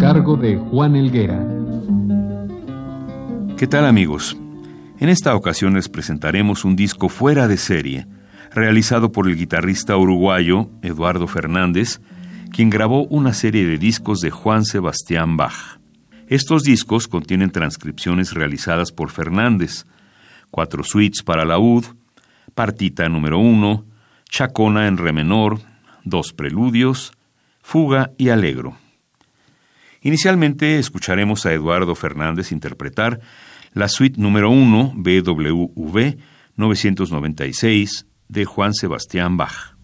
Cargo de Juan Elguera. ¿Qué tal amigos? En esta ocasión les presentaremos un disco fuera de serie, realizado por el guitarrista uruguayo Eduardo Fernández, quien grabó una serie de discos de Juan Sebastián Bach. Estos discos contienen transcripciones realizadas por Fernández, cuatro suites para laúd, partita número uno, chacona en re menor, dos preludios, fuga y alegro. Inicialmente escucharemos a Eduardo Fernández interpretar la suite número 1 BWV 996 de Juan Sebastián Bach.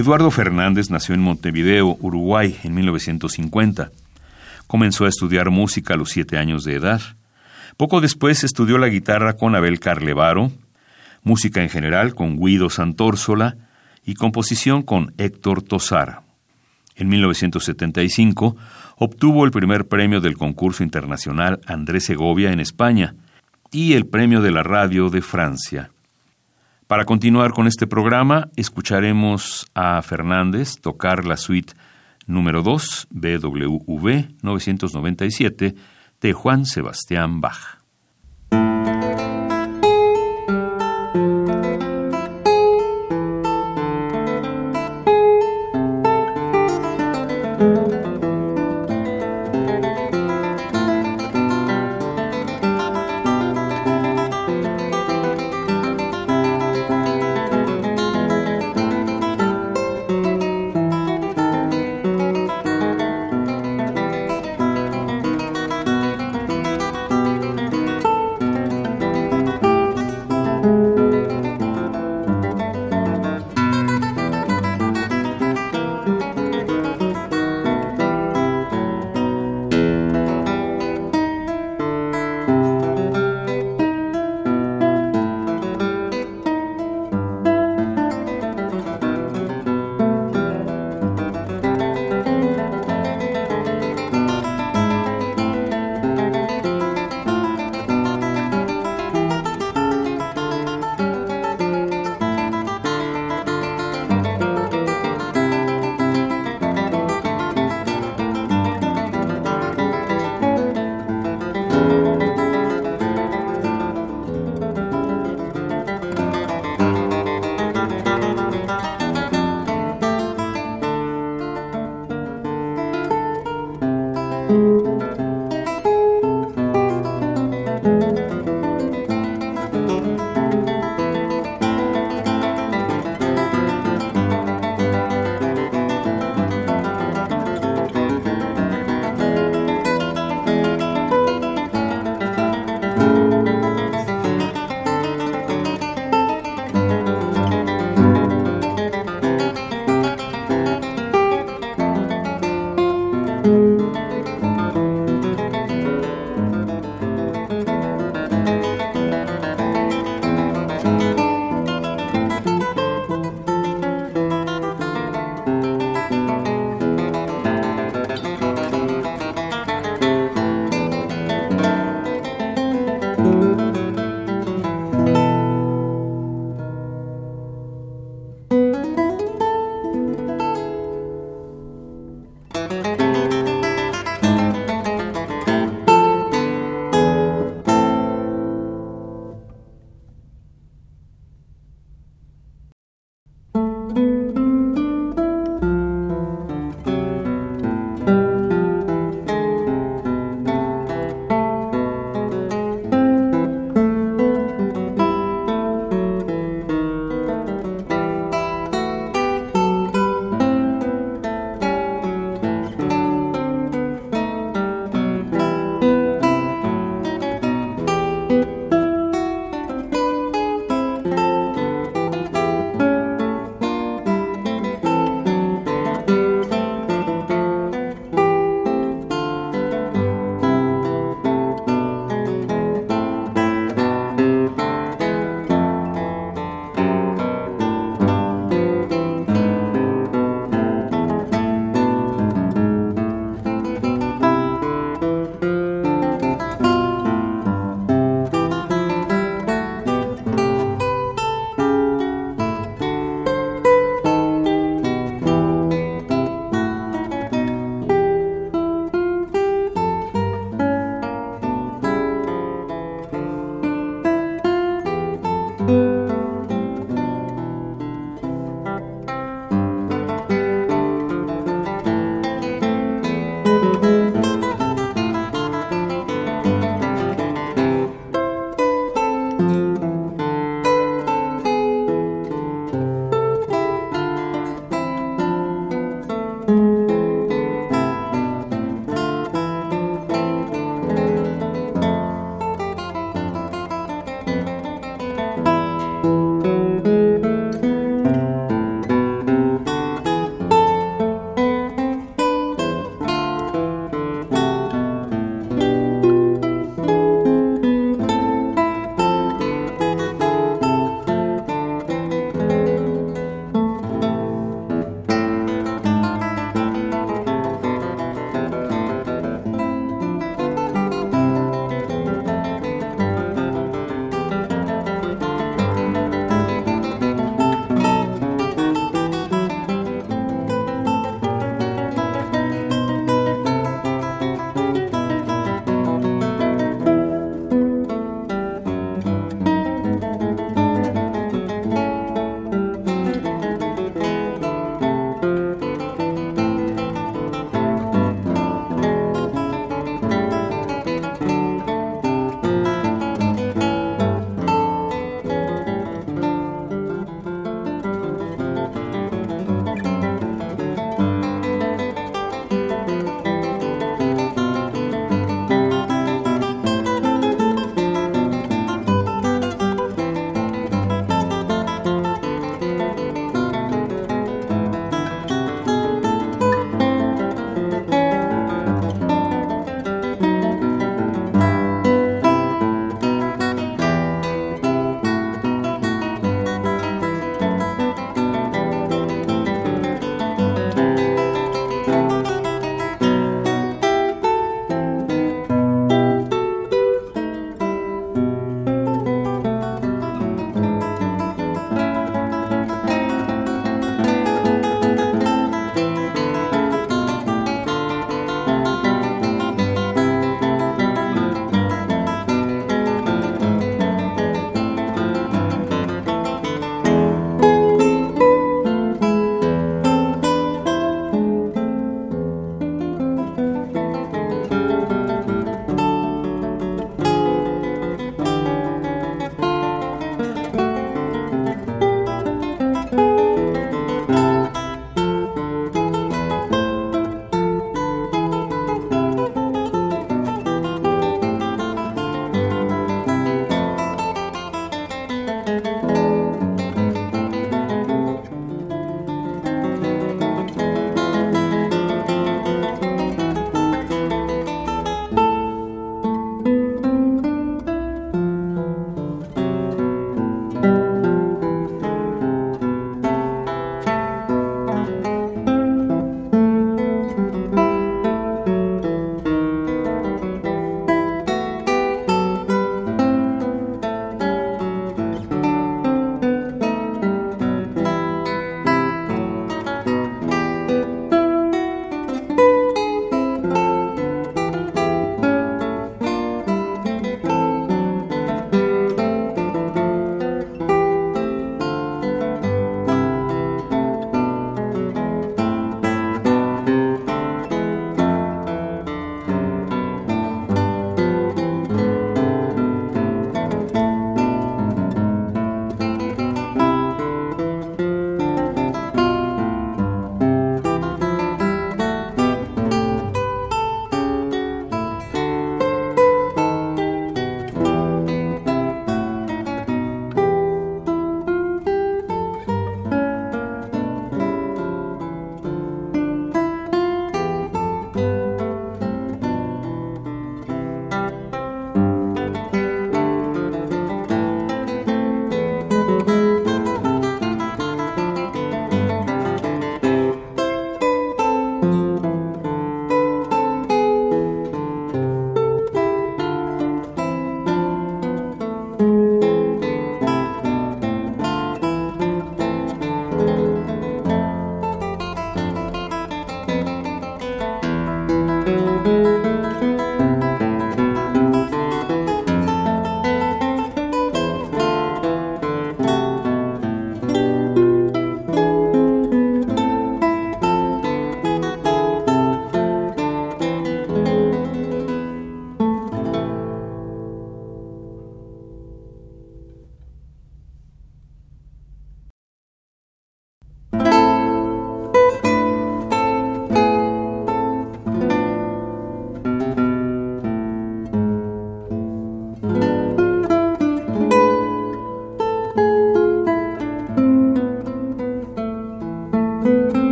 Eduardo Fernández nació en Montevideo, Uruguay, en 1950. Comenzó a estudiar música a los siete años de edad. Poco después estudió la guitarra con Abel Carlevaro, música en general con Guido Santórsola y composición con Héctor Tosar. En 1975 obtuvo el primer premio del concurso internacional Andrés Segovia en España y el premio de la radio de Francia. Para continuar con este programa, escucharemos a Fernández tocar la suite número 2, BWV 997, de Juan Sebastián Bach.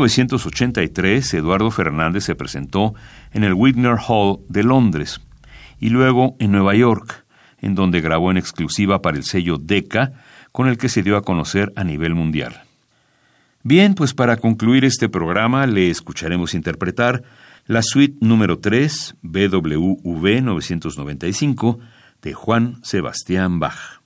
1983, Eduardo Fernández se presentó en el Wigner Hall de Londres y luego en Nueva York, en donde grabó en exclusiva para el sello Decca, con el que se dio a conocer a nivel mundial. Bien, pues para concluir este programa le escucharemos interpretar la suite número 3, BWV 995, de Juan Sebastián Bach.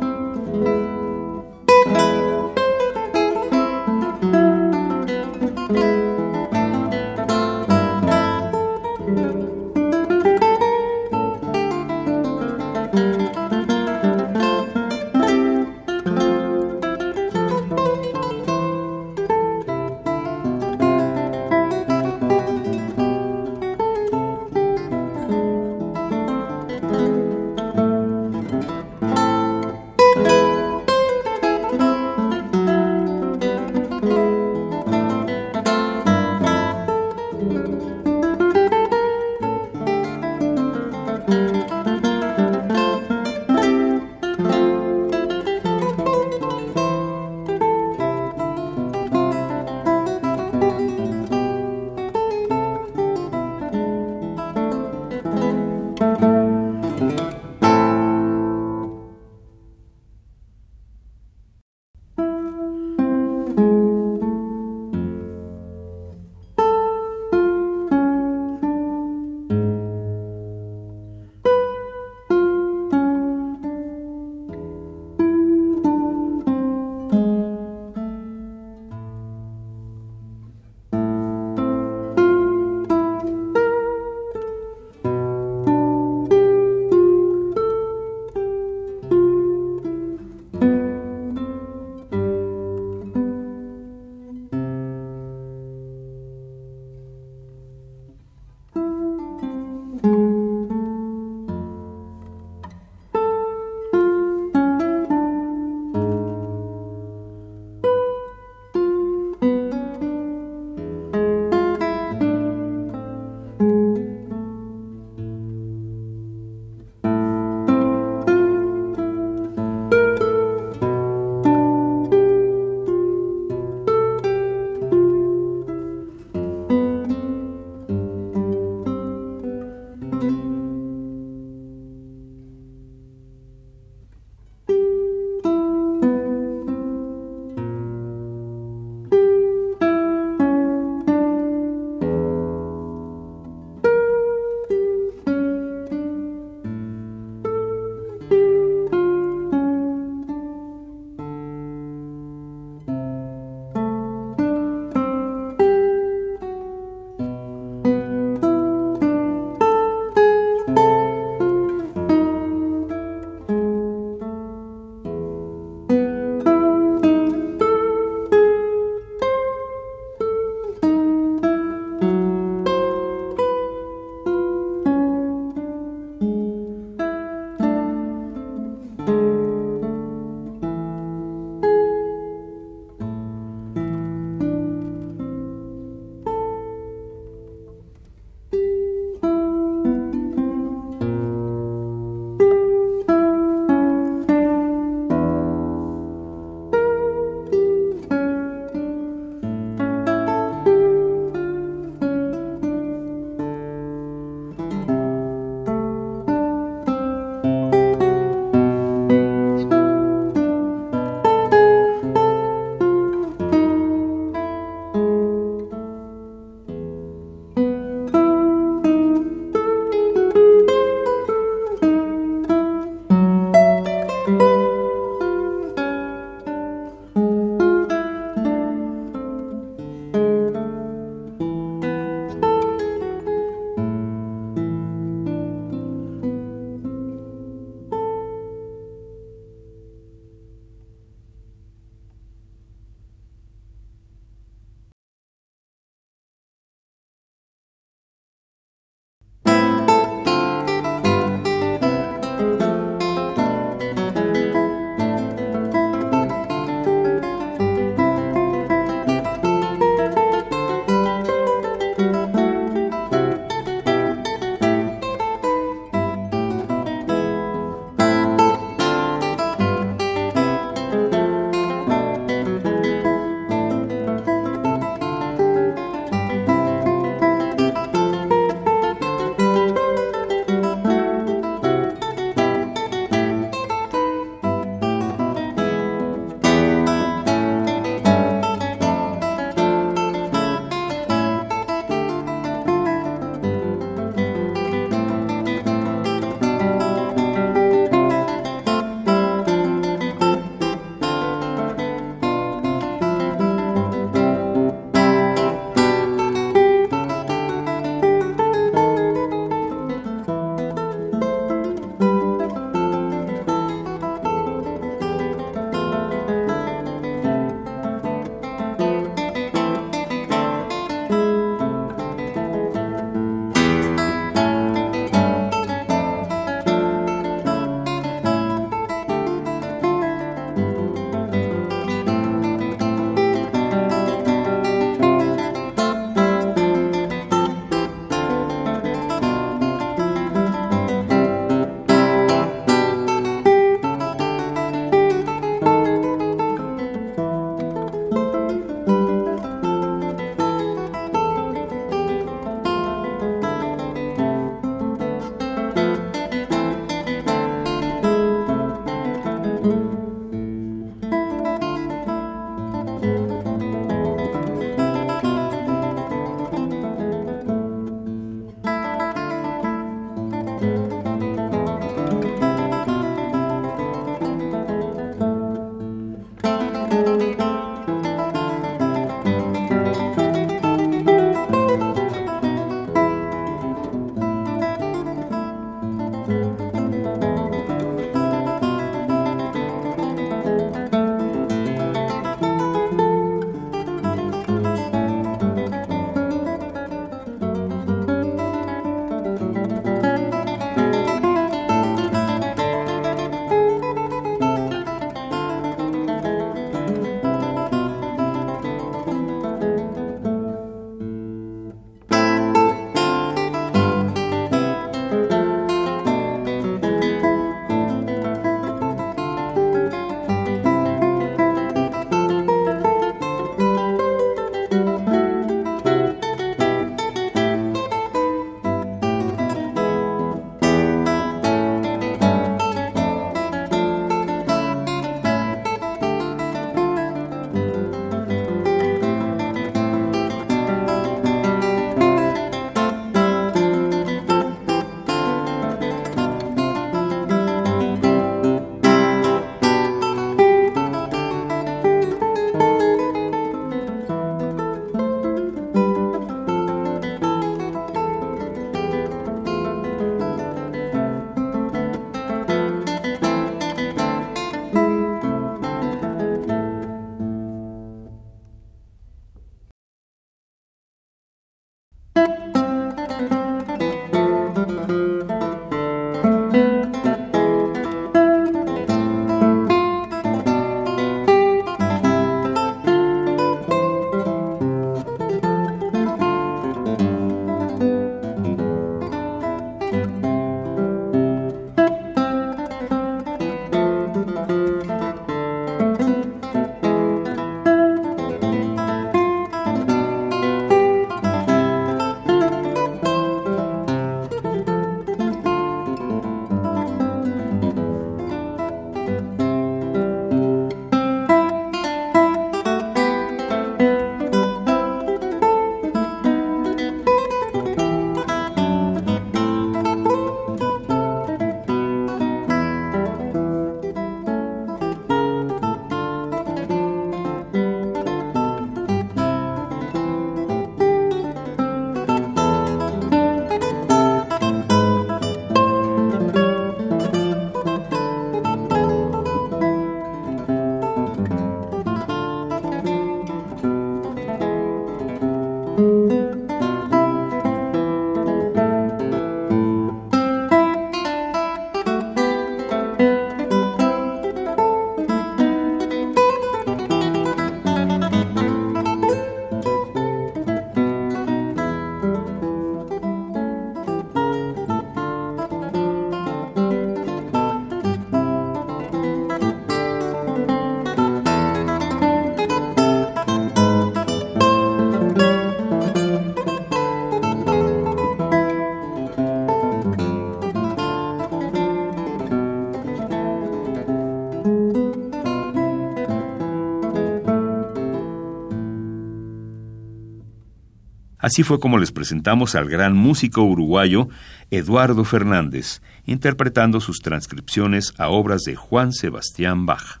Así fue como les presentamos al gran músico uruguayo Eduardo Fernández, interpretando sus transcripciones a obras de Juan Sebastián Bach.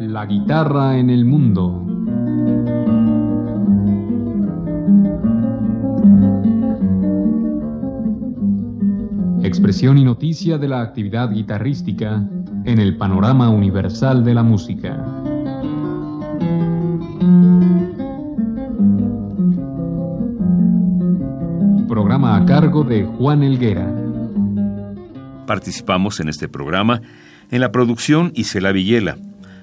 La guitarra en el Expresión y noticia de la actividad guitarrística en el panorama universal de la música. Programa a cargo de Juan Elguera. Participamos en este programa en la producción Isela Villela,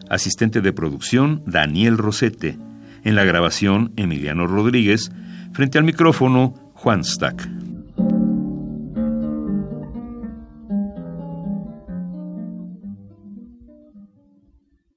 asistente de producción Daniel Rosete, en la grabación Emiliano Rodríguez, frente al micrófono Juan Stack.